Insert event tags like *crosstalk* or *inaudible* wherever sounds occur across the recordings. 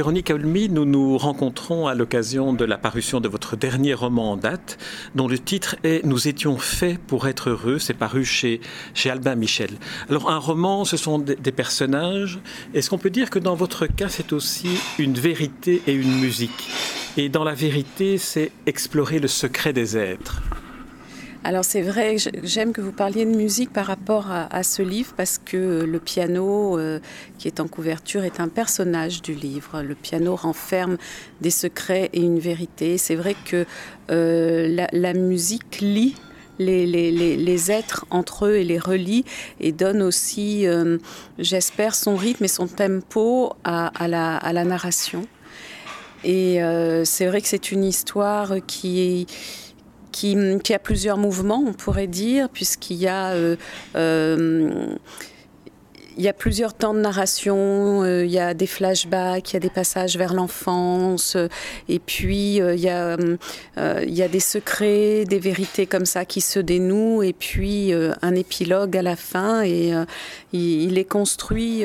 Véronique Olmy, nous nous rencontrons à l'occasion de la parution de votre dernier roman en date, dont le titre est Nous étions faits pour être heureux. C'est paru chez, chez Albin Michel. Alors, un roman, ce sont des, des personnages. Est-ce qu'on peut dire que dans votre cas, c'est aussi une vérité et une musique? Et dans la vérité, c'est explorer le secret des êtres. Alors c'est vrai, j'aime que vous parliez de musique par rapport à, ce livre parce que le piano euh, qui est en couverture est un personnage du livre. Le piano renferme des secrets et une vérité. C'est vrai que euh, la, la, musique lie les, les, les, les, êtres entre eux et les relie et donne aussi, euh, j'espère, son rythme et son tempo à, à, la, à la, narration. Et euh, c'est vrai que c'est une histoire qui est qui, a plusieurs mouvements, on pourrait dire, puisqu'il y a euh, euh, il y a plusieurs temps de narration, euh, il y a des flashbacks, il y a des passages vers l'enfance, euh, et puis euh, il, y a, euh, il y a des secrets, des vérités comme ça qui se dénouent, et puis euh, un épilogue à la fin, et euh, il, il, est construit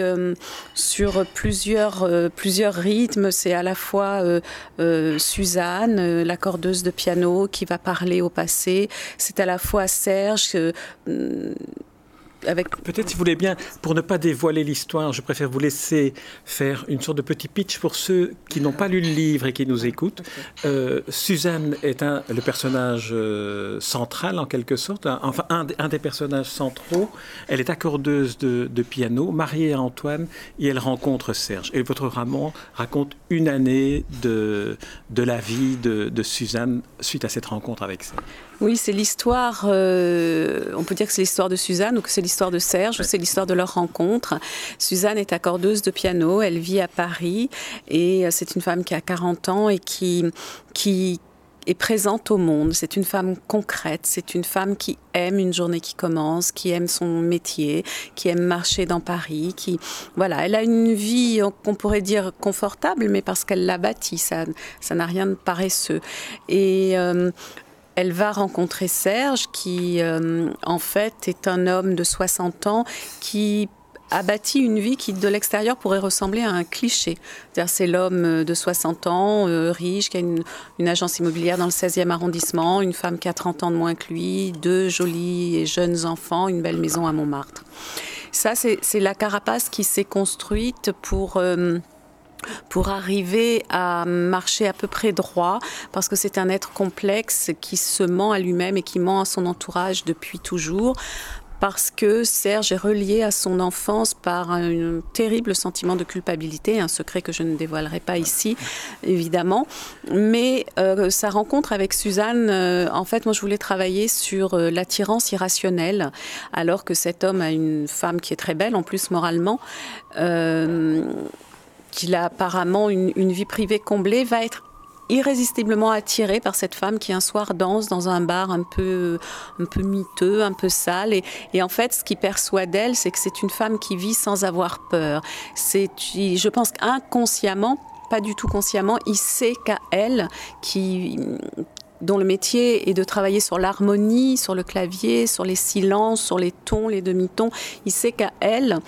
sur plusieurs, plusieurs rythmes. C'est à la fois Suzanne, l'accordeuse de piano, qui va parler au passé, c'est à la fois Serge avec... Peut-être si vous voulez bien, pour ne pas dévoiler l'histoire, je préfère vous laisser faire une sorte de petit pitch pour ceux qui n'ont pas lu le livre et qui nous écoutent. Okay. Euh, Suzanne est un, le personnage euh, central en quelque sorte, un, enfin un, un, des personnages centraux. Elle est accordeuse de, de, piano, mariée à Antoine, et elle rencontre Serge. Et votre roman raconte une année de, de la vie de, de Suzanne suite à cette rencontre avec Serge. Oui, c'est l'histoire, euh, on peut dire que c'est l'histoire de Suzanne ou que c'est l'histoire de Serge, ou c'est l'histoire de leur rencontre. Suzanne est accordeuse de piano, elle vit à Paris et euh, c'est une femme qui a 40 ans et qui, qui, est présente au monde. C'est une femme concrète, c'est une femme qui aime une journée qui commence, qui aime son métier, qui aime marcher dans Paris, qui voilà, elle a une vie qu'on pourrait dire confortable, mais parce qu'elle l'a bâtie, ça, ça n'a rien de paresseux. Et euh, elle va rencontrer Serge qui euh, en fait est un homme de 60 ans qui a bâti une vie qui de l'extérieur pourrait ressembler à un cliché. C'est l'homme de 60 ans, euh, riche, qui a une, agence immobilière dans le 16e arrondissement, une femme qui a 30 ans de moins que lui, deux jolis et jeunes enfants, une belle maison à Montmartre. Ça, c'est la carapace qui s'est construite pour... Euh, pour arriver à marcher à peu près droit parce que c'est un être complexe qui se ment à lui-même et qui ment à son entourage depuis toujours parce que Serge est relié à son enfance par un terrible sentiment de culpabilité, un secret que je ne dévoilerai pas ici, évidemment. Mais euh, sa rencontre avec Suzanne, euh, en fait, moi, je voulais travailler sur euh, l'attirance irrationnelle, alors que cet homme a une femme qui est très belle, en plus moralement. Qu'il a apparemment une, vie privée comblée, va être irrésistiblement attiré par cette femme qui un soir danse dans un bar un peu un peu miteux un peu sale et, en fait ce qui perçoit d'elle c'est que c'est une femme qui vit sans avoir peur c'est je pense inconsciemment pas du tout consciemment il sait qu'à elle qui dont le métier est de travailler sur l'harmonie, sur le clavier, sur les silences, sur les tons, les demi-tons. Il sait qu'à elle,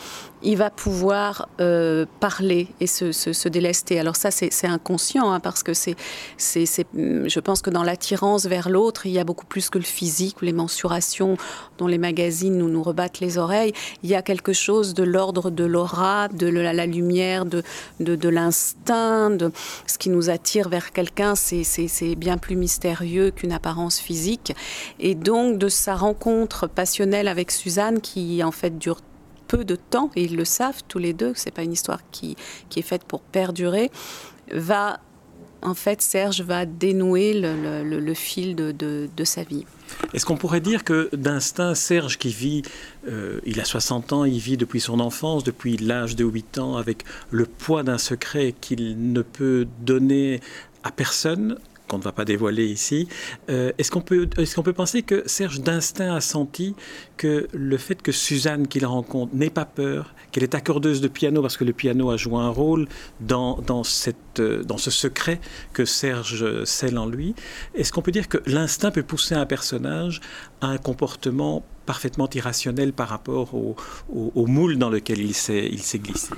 il va pouvoir euh, parler et se, délester. Alors ça, c'est inconscient, hein, parce que c'est, je pense que dans l'attirance vers l'autre, il y a beaucoup plus que le physique ou les mensurations dont les magazines nous, nous rebattent les oreilles. Il y a quelque chose de l'ordre de l'aura, de la, lumière, de, de, de l'instinct, de ce qui nous attire vers quelqu'un, c'est bien plus mystérieux qu'une apparence physique. Et donc de sa rencontre passionnelle avec Suzanne, qui en fait dure peu de temps et ils le savent tous les deux c'est pas une histoire qui, qui est faite pour perdurer va en fait Serge va dénouer le, fil de, de, de sa vie. Est-ce qu'on pourrait dire que d'instinct Serge qui vit euh, il a 60 ans, il vit depuis son enfance, depuis l'âge de 8 ans avec le poids d'un secret qu'il ne peut donner à personne qu'on ne va pas dévoiler ici. Euh, Est-ce qu'on peut, est qu peut penser que Serge d'instinct a senti que le fait que Suzanne qu'il rencontre n'ait pas peur, qu'elle est accordeuse de piano parce que le piano a joué un rôle dans, dans, cette, dans ce secret que Serge scelle en lui, est-ce qu'on peut dire que l'instinct peut pousser un personnage à un comportement parfaitement irrationnel par rapport au, au, au moule dans lequel il s'est glissé?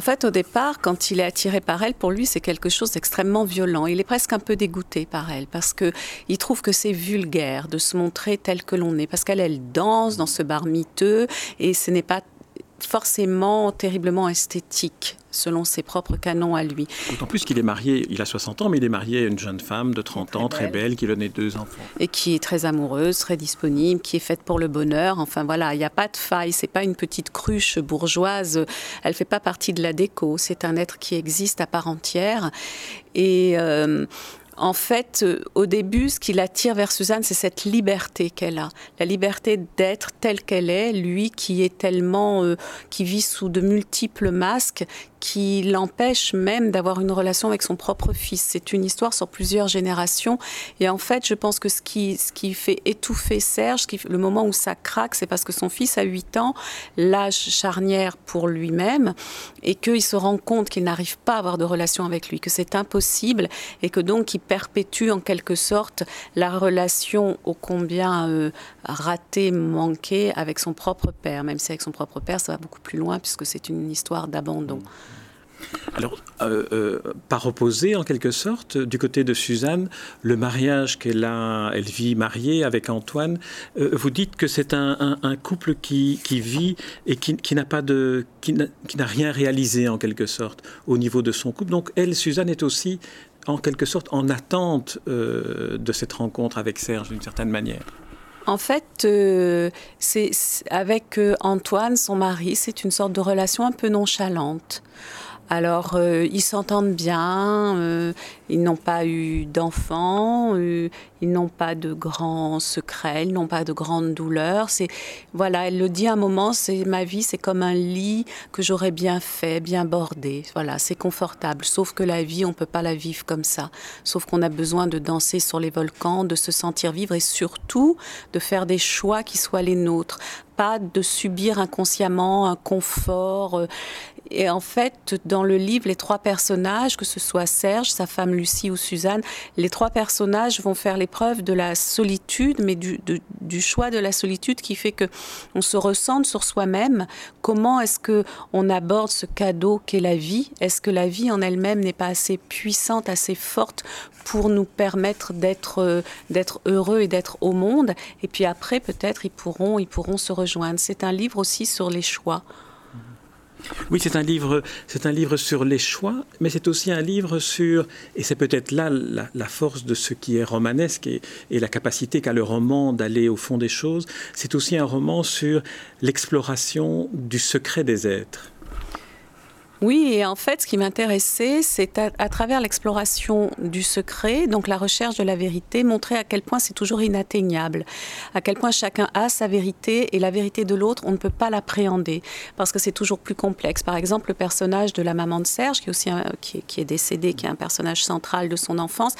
En fait, au départ, quand il est attiré par elle, pour lui, c'est quelque chose d'extrêmement violent. Il est presque un peu dégoûté par elle parce que il trouve que c'est vulgaire de se montrer tel que l'on est, parce qu'elle elle danse dans ce bar miteux et ce n'est pas forcément terriblement esthétique selon ses propres canons à lui. D'autant plus qu'il est marié, il a 60 ans, mais il est marié à une jeune femme de 30 ans, très belle, qui lui a deux enfants. Et qui est très amoureuse, très disponible, qui est faite pour le bonheur. Enfin voilà, il n'y a pas de faille, c'est pas une petite cruche bourgeoise, elle fait pas partie de la déco, c'est un être qui existe à part entière. Et euh, en fait, euh, au début, ce qui l'attire vers Suzanne, c'est cette liberté qu'elle a, la liberté d'être telle qu'elle est, lui qui est tellement, euh, qui vit sous de multiples masques, qui l'empêche même d'avoir une relation avec son propre fils. C'est une histoire sur plusieurs générations. Et en fait, je pense que ce qui, ce qui fait étouffer Serge, le moment où ça craque, c'est parce que son fils a 8 ans, l'âge charnière pour lui-même, et qu'il se rend compte qu'il n'arrive pas à avoir de relation avec lui, que c'est impossible, et que donc il perpétue en quelque sorte la relation ô combien euh, ratée, manquée avec son propre père, même si avec son propre père, ça va beaucoup plus loin, puisque c'est une histoire d'abandon. Alors, euh, euh, par opposé, en quelque sorte, du côté de Suzanne, le mariage qu'elle a, elle vit mariée avec Antoine, euh, vous dites que c'est un, couple qui, vit et qui, n'a pas de, qui n'a rien réalisé en quelque sorte au niveau de son couple. Donc, elle, Suzanne, est aussi en quelque sorte en attente de cette rencontre avec Serge d'une certaine manière. En fait, c'est avec Antoine, son mari, c'est une sorte de relation un peu nonchalante. Alors, euh, ils s'entendent bien, euh, ils n'ont pas eu d'enfants, euh, ils n'ont pas de grands secrets, ils n'ont pas de grandes douleurs. C'est voilà, elle le dit à un moment, c'est ma vie, c'est comme un lit que j'aurais bien fait, bien bordé. Voilà, c'est confortable. Sauf que la vie, on peut pas la vivre comme ça. Sauf qu'on a besoin de danser sur les volcans, de se sentir vivre et surtout de faire des choix qui soient les nôtres pas de subir inconsciemment un confort. Et en fait, dans le livre, les trois personnages, que ce soit Serge, sa femme Lucie ou Suzanne, les trois personnages vont faire l'épreuve de la solitude, mais du, choix de la solitude qui fait que on se ressente sur soi-même. Comment est-ce que on aborde ce cadeau qu'est la vie? Est-ce que la vie en elle-même n'est pas assez puissante, assez forte pour nous permettre d'être euh, heureux et d'être au monde? Et puis après, peut-être ils pourront ils pourront se rejoindre. C'est un livre aussi sur les choix. Oui, c'est un livre, c'est un livre sur les choix, mais c'est aussi un livre sur, et c'est peut-être là la, force de ce qui est romanesque et, et la capacité qu'a le roman d'aller au fond des choses. C'est aussi un roman sur l'exploration du secret des êtres. Oui, et en fait, ce qui m'intéressait, c'est à, travers l'exploration du secret, donc la recherche de la vérité, montrer à quel point c'est toujours inatteignable, à quel point chacun a sa vérité et la vérité de l'autre, on ne peut pas l'appréhender parce que c'est toujours plus complexe. Par exemple, le personnage de la maman de Serge, qui est aussi qui, est décédé, qui est un personnage central de son enfance,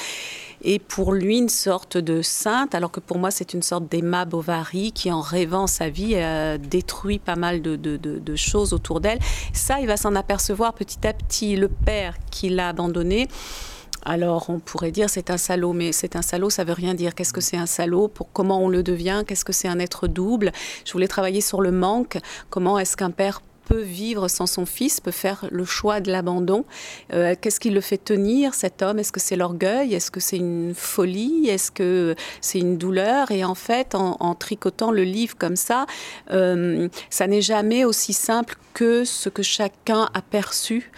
est pour lui une sorte de sainte, alors que pour moi c'est une sorte d'Emma Bovary qui, en rêvant sa vie, a détruit pas mal de, de, de choses autour d'elle. Ça, il va s'en apercevoir petit à petit. Le père qui l'a abandonné. Alors on pourrait dire c'est un salaud, mais c'est un salaud, ça veut rien dire. Qu'est-ce que c'est un salaud? Pour comment on le devient? Qu'est-ce que c'est un être double? Je voulais travailler sur le manque. Comment est-ce qu'un père peut vivre sans son fils, peut faire le choix de l'abandon. Euh, qu'est-ce qui le fait tenir, cet homme? Est-ce que c'est l'orgueil? Est-ce que c'est une folie? Est-ce que c'est une douleur? Et en fait, en, tricotant le livre comme ça, euh, ça n'est jamais aussi simple que ce que chacun a perçu.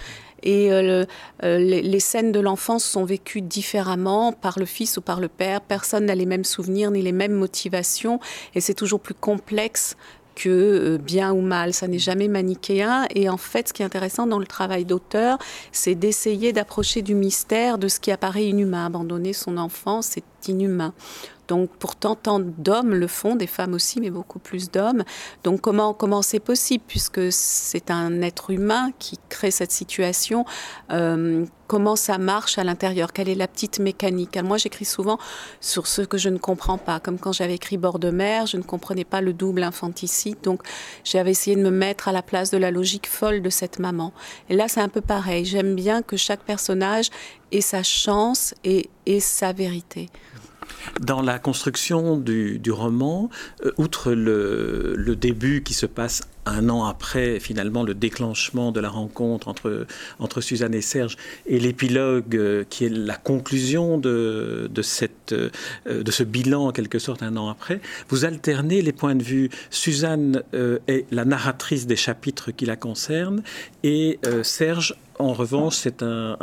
Et euh, les, les, scènes de l'enfance sont vécues différemment par le fils ou par le père. Personne n'a les mêmes souvenirs ni les mêmes motivations. Et c'est toujours plus complexe que euh, bien ou mal, ça n'est jamais manichéen. Et en fait, ce qui est intéressant dans le travail d'auteur, c'est d'essayer d'approcher du mystère de ce qui apparaît inhumain. Abandonner son enfant, c'est inhumain. Donc pourtant, tant d'hommes le font, des femmes aussi, mais beaucoup plus d'hommes. Donc comment comment c'est possible puisque c'est un être humain qui crée cette situation euh, Comment ça marche à l'intérieur? Quelle est la petite mécanique? Moi, j'écris souvent sur ce que je ne comprends pas, comme quand j'avais écrit Bord de mer, je ne comprenais pas le double infanticide, donc j'avais essayé de me mettre à la place de la logique folle de cette maman. Et là, c'est un peu pareil. J'aime bien que chaque personnage ait sa chance et, et sa vérité. Dans la construction du, roman, euh, outre le, début qui se passe un an après finalement le déclenchement de la rencontre entre, entre Suzanne et Serge et l'épilogue euh, qui est la conclusion de, de, cette, euh, de ce bilan en quelque sorte un an après, vous alternez les points de vue. Suzanne est la narratrice des chapitres qui la concernent et Serge en revanche, c'est un,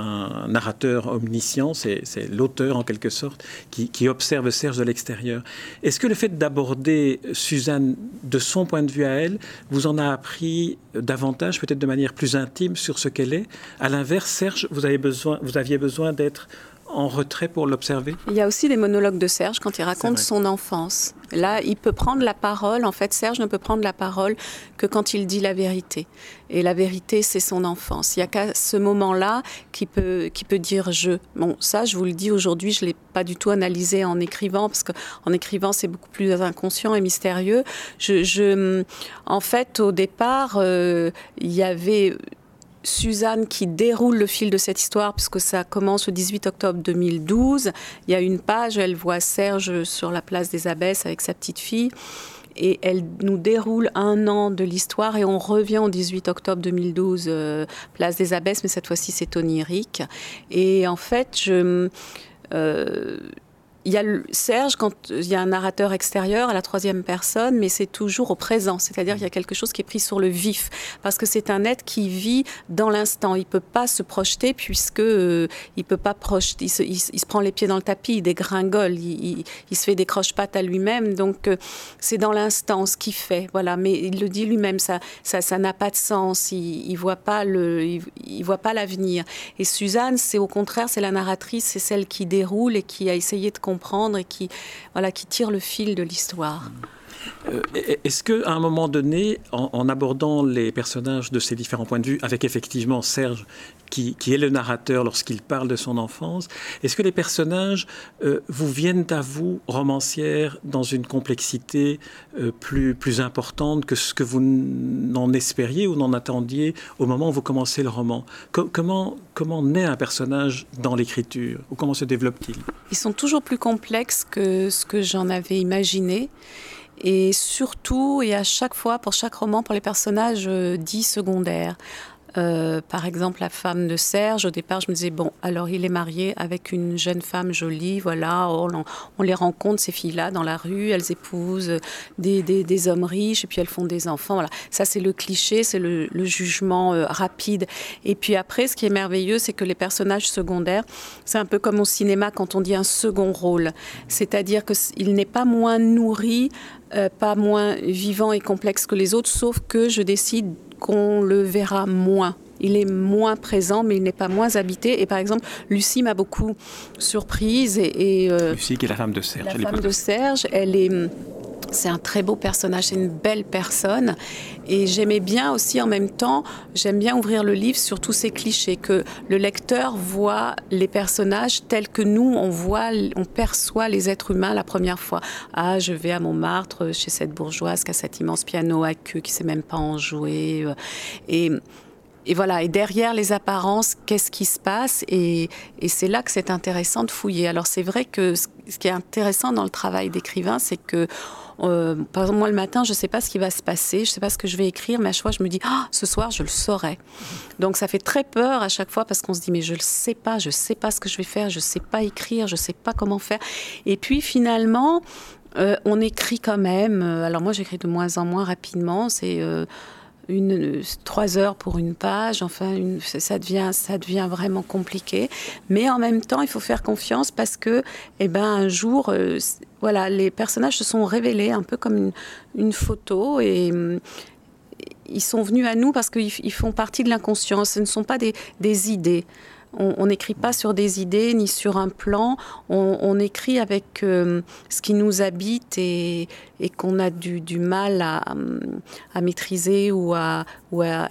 narrateur omniscient, c'est l'auteur en quelque sorte qui, observe Serge de l'extérieur. Est-ce que le fait d'aborder Suzanne de son point de vue à elle vous en a appris davantage, peut-être de manière plus intime, sur ce qu'elle est? À l'inverse, Serge, vous, aviez besoin d'être en retrait pour l'observer? Il y a aussi les monologues de Serge quand il raconte son enfance. Là, il peut prendre la parole. En fait, Serge ne peut prendre la parole que quand il dit la vérité. Et la vérité, c'est son enfance. Il n'y a qu'à ce moment-là qu'il peut, qui peut dire je. Bon, ça, je vous le dis aujourd'hui, je ne l'ai pas du tout analysé en écrivant, parce qu'en écrivant, c'est beaucoup plus inconscient et mystérieux. Je, en fait, au départ, euh, il y avait Suzanne qui déroule le fil de cette histoire, puisque ça commence le 18 octobre 2012. Il y a une page, elle voit Serge sur la place des Abbesses avec sa petite fille. Et elle nous déroule un an de l'histoire et on revient au 18 octobre 2012, euh, place des Abbesses, mais cette fois-ci c'est onirique. Et en fait, je, euh, il y a Serge, quand il y a un narrateur extérieur à la troisième personne, mais c'est toujours au présent, c'est-à-dire qu'il y a quelque chose qui est pris sur le vif, parce que c'est un être qui vit dans l'instant. Il peut pas se projeter puisque euh, il peut pas projeter. Il se, prend les pieds dans le tapis, il dégringole, il, se fait des croche-pattes à lui-même. Donc euh, c'est dans l'instant ce qu'il fait, voilà. Mais il le dit lui-même, ça, ça, ça n'a pas de sens. Il, il voit pas le, il voit pas l'avenir. Et Suzanne, c'est au contraire, c'est la narratrice, c'est celle qui déroule et qui a essayé de et qui, voilà, qui tire le fil de l'histoire. Euh, est-ce qu'à un moment donné, en, abordant les personnages de ces différents points de vue, avec effectivement Serge qui, est le narrateur lorsqu'il parle de son enfance, est-ce que les personnages euh, vous viennent à vous, romancière, dans une complexité euh, plus, plus importante que ce que vous n'en espériez ou n'en attendiez au moment où vous commencez le roman? Comment, comment naît un personnage dans l'écriture? Ou comment se développe-t-il? Ils sont toujours plus complexes que ce que j'en avais imaginé. Et surtout, et à chaque fois, pour chaque roman, pour les personnages euh, dits secondaires. Euh, par exemple, la femme de Serge, au départ, je me disais, bon, alors il est marié avec une jeune femme jolie, voilà, on, les rencontre, ces filles-là, dans la rue, elles épousent des, hommes riches, et puis elles font des enfants, voilà. Ça, c'est le cliché, c'est le, jugement euh, rapide. Et puis après, ce qui est merveilleux, c'est que les personnages secondaires, c'est un peu comme au cinéma quand on dit un second rôle, c'est-à-dire qu'il n'est pas moins nourri, euh, pas moins vivant et complexe que les autres, sauf que je décide qu'on le verra moins. Il est moins présent, mais il n'est pas moins habité. Et par exemple, Lucie m'a beaucoup surprise. Et, euh, Lucie, qui est la femme de Serge. La femme de Serge, elle est c'est un très beau personnage, c'est une belle personne. Et j'aimais bien aussi en même temps, j'aime bien ouvrir le livre sur tous ces clichés, que le lecteur voit les personnages tels que nous, on voit, on perçoit les êtres humains la première fois. Ah, je vais à Montmartre chez cette bourgeoise qui a cet immense piano à queue qui sait même pas en jouer. Euh, et et voilà, et derrière les apparences, qu'est-ce qui se passe Et, c'est là que c'est intéressant de fouiller. Alors c'est vrai que ce qui est intéressant dans le travail d'écrivain, c'est que euh, par exemple, moi, le matin, je ne sais pas ce qui va se passer, je ne sais pas ce que je vais écrire, mais à chaque fois, je me dis, ah, ce soir, je le saurai. Donc, ça fait très peur à chaque fois parce qu'on se dit, mais je ne le sais pas, je ne sais pas ce que je vais faire, je ne sais pas écrire, je ne sais pas comment faire. Et puis, finalement, euh, on écrit quand même. Alors, moi, j'écris de moins en moins rapidement. C'est. Euh, une, trois heures pour une page. Enfin, ça, devient, ça devient vraiment compliqué. Mais en même temps, il faut faire confiance parce que, eh ben, un jour, euh, voilà, les personnages se sont révélés un peu comme une, photo et mm, ils sont venus à nous parce qu'ils font partie de l'inconscient. Ce ne sont pas des idées. On n'écrit pas sur des idées ni sur un plan, on, écrit avec euh, ce qui nous habite et, qu'on a du, mal à, maîtriser ou à,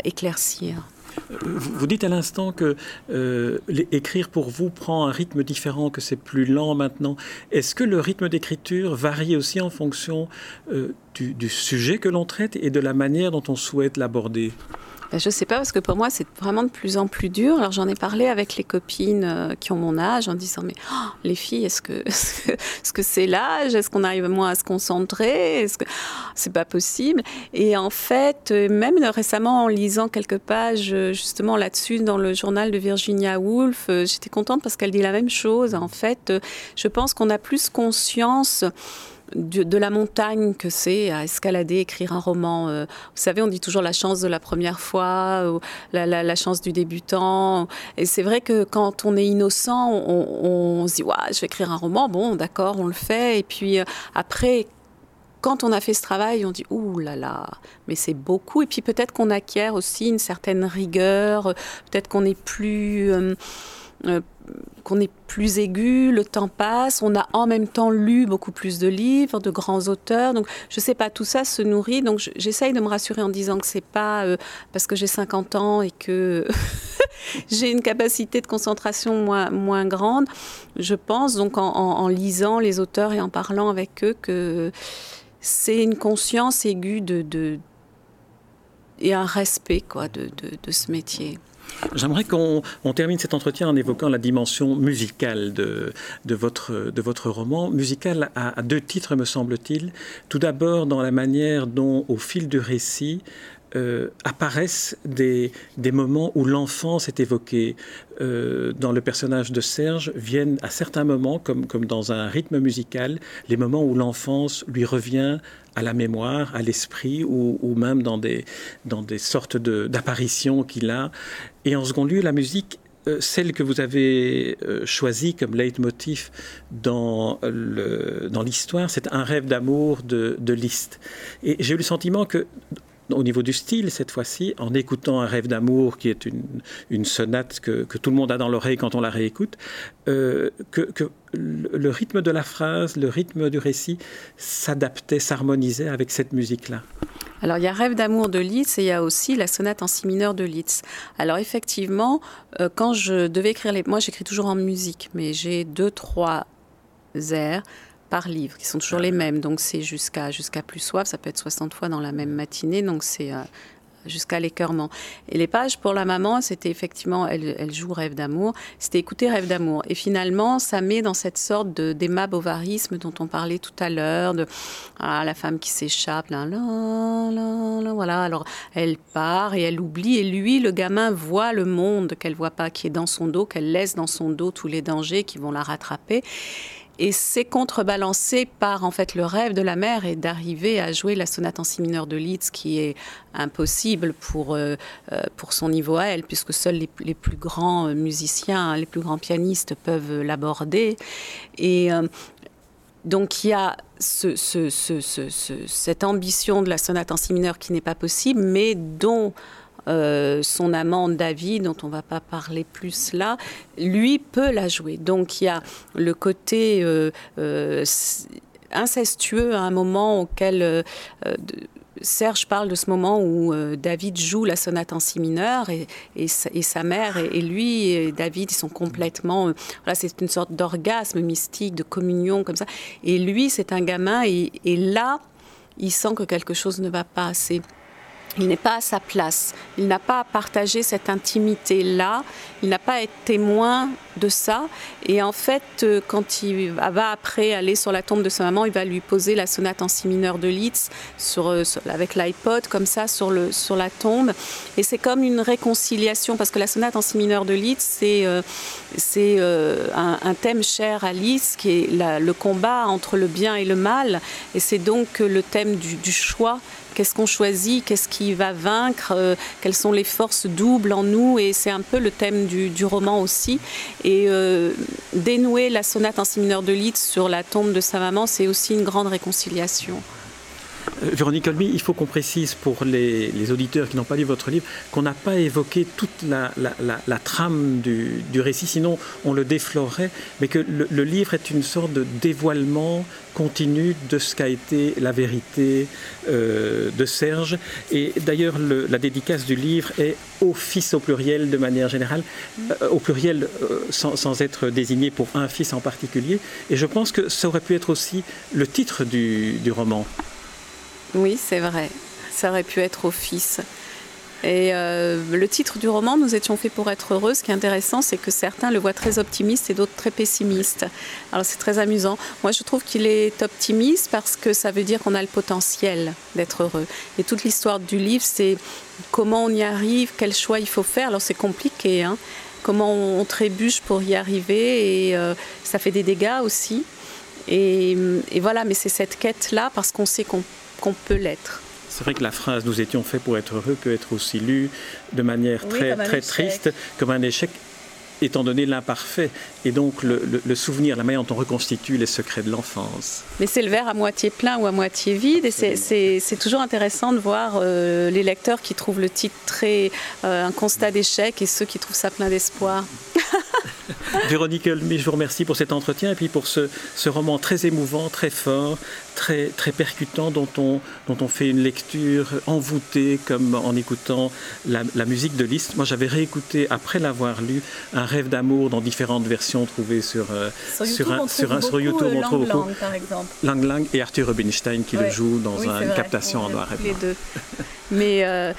éclaircir. Vous dites à l'instant que euh, écrire pour vous prend un rythme différent, que c'est plus lent maintenant. Est-ce que le rythme d'écriture varie aussi en fonction euh, du, sujet que l'on traite et de la manière dont on souhaite l'aborder? Ben, Je ne sais pas, parce que pour moi, c'est vraiment de plus en plus dur. Alors, j'en ai parlé avec les copines euh, qui ont mon âge en disant Mais oh, les filles, est-ce que *laughs* c'est -ce c'est l'âge? Est-ce qu'on arrive moins à se concentrer? Est-ce que c'est pas possible? Et en fait, euh, même récemment, en lisant quelques pages euh, justement là-dessus dans le journal de Virginia Woolf, j'étais contente parce qu'elle dit la même chose. En fait, je pense qu'on a plus conscience de, la montagne que c'est à escalader, écrire un roman. Euh, vous savez, on dit toujours la chance de la première fois, ou la, chance du débutant. Et c'est vrai que quand on est innocent, on, se dit, ouais, je vais écrire un roman, bon, d'accord, on le fait. Et puis euh, après, quand on a fait ce travail, on dit ouh là là, mais c'est beaucoup. Et puis peut-être qu'on acquiert aussi une certaine rigueur, peut-être qu'on est plus euh, qu'on est plus aigu, le temps passe, on a en même temps lu beaucoup plus de livres, de grands auteurs. Donc, je sais pas, tout ça se nourrit. Donc, j'essaye de me rassurer en disant que c'est pas euh, parce que j'ai 50 ans et que *laughs* j'ai une capacité de concentration moins, grande. Je pense, donc, en, lisant les auteurs et en parlant avec eux, que c'est une conscience aiguë de, et un respect quoi, de, de ce métier. J'aimerais qu'on termine cet entretien en évoquant la dimension musicale de, de, votre, de votre roman. Musical à, deux titres, me semble-t-il. Tout d'abord, dans la manière dont, au fil du récit, euh, apparaissent des, des, moments où l'enfance est évoquée. Euh, dans le personnage de Serge viennent à certains moments, comme, comme dans un rythme musical, les moments où l'enfance lui revient à la mémoire, à l'esprit, ou, ou, même dans des, dans des sortes d'apparitions qu'il a. Et en second lieu, la musique euh, celle que vous avez choisie comme leitmotiv dans l'histoire, c'est un rêve d'amour de, de Liszt. Et j'ai eu le sentiment que au niveau du style cette fois-ci, en écoutant Un rêve d'amour, qui est une, une sonate que, que, tout le monde a dans l'oreille quand on la réécoute, euh, que, le rythme de la phrase, le rythme du récit s'adaptait, s'harmonisait avec cette musique-là. Alors il y a Rêve d'amour de Liszt et il y a aussi la sonate en si mineur de Liszt. Alors effectivement, euh, quand je devais écrire les... Moi j'écris toujours en musique, mais j'ai deux, trois airs par livre, qui sont toujours les mêmes. Donc c'est jusqu'à jusqu'à plus soif, ça peut être 60 fois dans la même matinée. Donc c'est euh, jusqu'à l'écœurement. Et les pages pour la maman, c'était effectivement, elle, joue Rêve d'amour, c'était écouter Rêve d'amour. Et finalement, ça met dans cette sorte d'aimable ovarisme dont on parlait tout à l'heure, de ah, la femme qui s'échappe, là, là, là, voilà. Alors elle part et elle oublie, et lui, le gamin, voit le monde qu'elle voit pas, qui est dans son dos, qu'elle laisse dans son dos tous les dangers qui vont la rattraper. Et c'est contrebalancé par en fait le rêve de la mère et d'arriver à jouer la sonate en si mineur de Liszt, qui est impossible pour, euh, euh, pour son niveau à elle, puisque seuls les, les, plus grands musiciens, les plus grands pianistes peuvent l'aborder. Et euh, donc il y a ce, ce, ce, cette ambition de la sonate en si mineur qui n'est pas possible, mais dont euh, son amant David, dont on va pas parler plus là, lui peut la jouer. Donc il y a le côté euh, euh, incestueux à un moment auquel Serge parle de ce moment où David joue la sonate en si mineur et, sa mère et, lui et David ils sont complètement voilà c'est une sorte d'orgasme mystique de communion comme ça et lui c'est un gamin et, là il sent que quelque chose ne va pas c'est il n'est pas à sa place. Il n'a pas à partager cette intimité-là. Il n'a pas à être témoin de ça. Et en fait, euh, quand il va après aller sur la tombe de sa maman, il va lui poser la sonate en si mineur de Liszt sur, euh, avec l'iPod, comme ça, sur, le, sur la tombe. Et c'est comme une réconciliation, parce que la sonate en si mineur de Liszt, c'est euh, un, thème cher à Liszt, qui est le combat entre le bien et le mal. Et c'est donc le thème du, du choix qu'est-ce qu'on choisit, qu'est-ce qui va vaincre, euh, quelles sont les forces doubles en nous. Et c'est un peu le thème du, du roman aussi. Et euh, dénouer la sonate en si mineur de Liszt sur la tombe de sa maman, c'est aussi une grande réconciliation. Euh, Véronique Olmy, il faut qu'on précise pour les, auditeurs qui n'ont pas lu votre livre qu'on n'a pas évoqué toute la, trame du, récit, sinon on le déflorerait, mais que le, livre est une sorte de dévoilement continu de ce qu'a été la vérité euh, de Serge. Et d'ailleurs, la dédicace du livre est au fils au pluriel de manière générale, euh, au pluriel sans, être désigné pour un fils en particulier. Et je pense que ça aurait pu être aussi le titre du roman. Oui, c'est vrai. Ça aurait pu être au fils. Et euh, le titre du roman, Nous étions faits pour être heureux, ce qui est intéressant, c'est que certains le voient très optimiste et d'autres très pessimiste. Alors c'est très amusant. Moi, je trouve qu'il est optimiste parce que ça veut dire qu'on a le potentiel d'être heureux. Et toute l'histoire du livre, c'est comment on y arrive, quel choix il faut faire. Alors c'est compliqué, hein comment on, trébuche pour y arriver et euh, ça fait des dégâts aussi. Et, voilà, mais c'est cette quête-là parce qu'on sait qu'on peut l'être. C'est vrai que la phrase Nous étions faits pour être heureux peut être aussi lue de manière très, très triste, comme un échec étant donné l'imparfait et donc le, souvenir, la manière dont on reconstitue les secrets de l'enfance. Mais c'est le verre à moitié plein ou à moitié vide et c'est toujours intéressant de voir euh, les lecteurs qui trouvent le titre très euh, un constat d'échec et ceux qui trouvent ça plein d'espoir. *laughs* *laughs* Véronique Elmi, je vous remercie pour cet entretien et puis pour ce, roman très émouvant, très fort, très, très percutant dont on, dont on fait une lecture envoûtée comme en écoutant la, musique de Liszt. Moi j'avais réécouté après l'avoir lu Un rêve d'amour dans différentes versions trouvées sur, euh, sur, YouTube, sur, un, sur YouTube. On trouve beaucoup. par exemple. Lang Lang et Arthur Rubinstein qui le jouent dans une captation en noir et blanc. Les deux. Mais euh,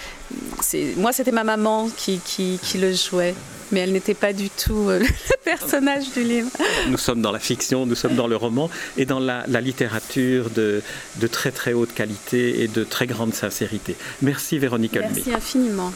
moi c'était ma maman qui, qui, qui le jouait mais elle n'était pas du tout euh, *laughs* le personnage du livre. Nous sommes dans la fiction, nous sommes dans le roman et dans la, littérature de, de, très très haute qualité et de très grande sincérité. Merci Véronique Merci infiniment.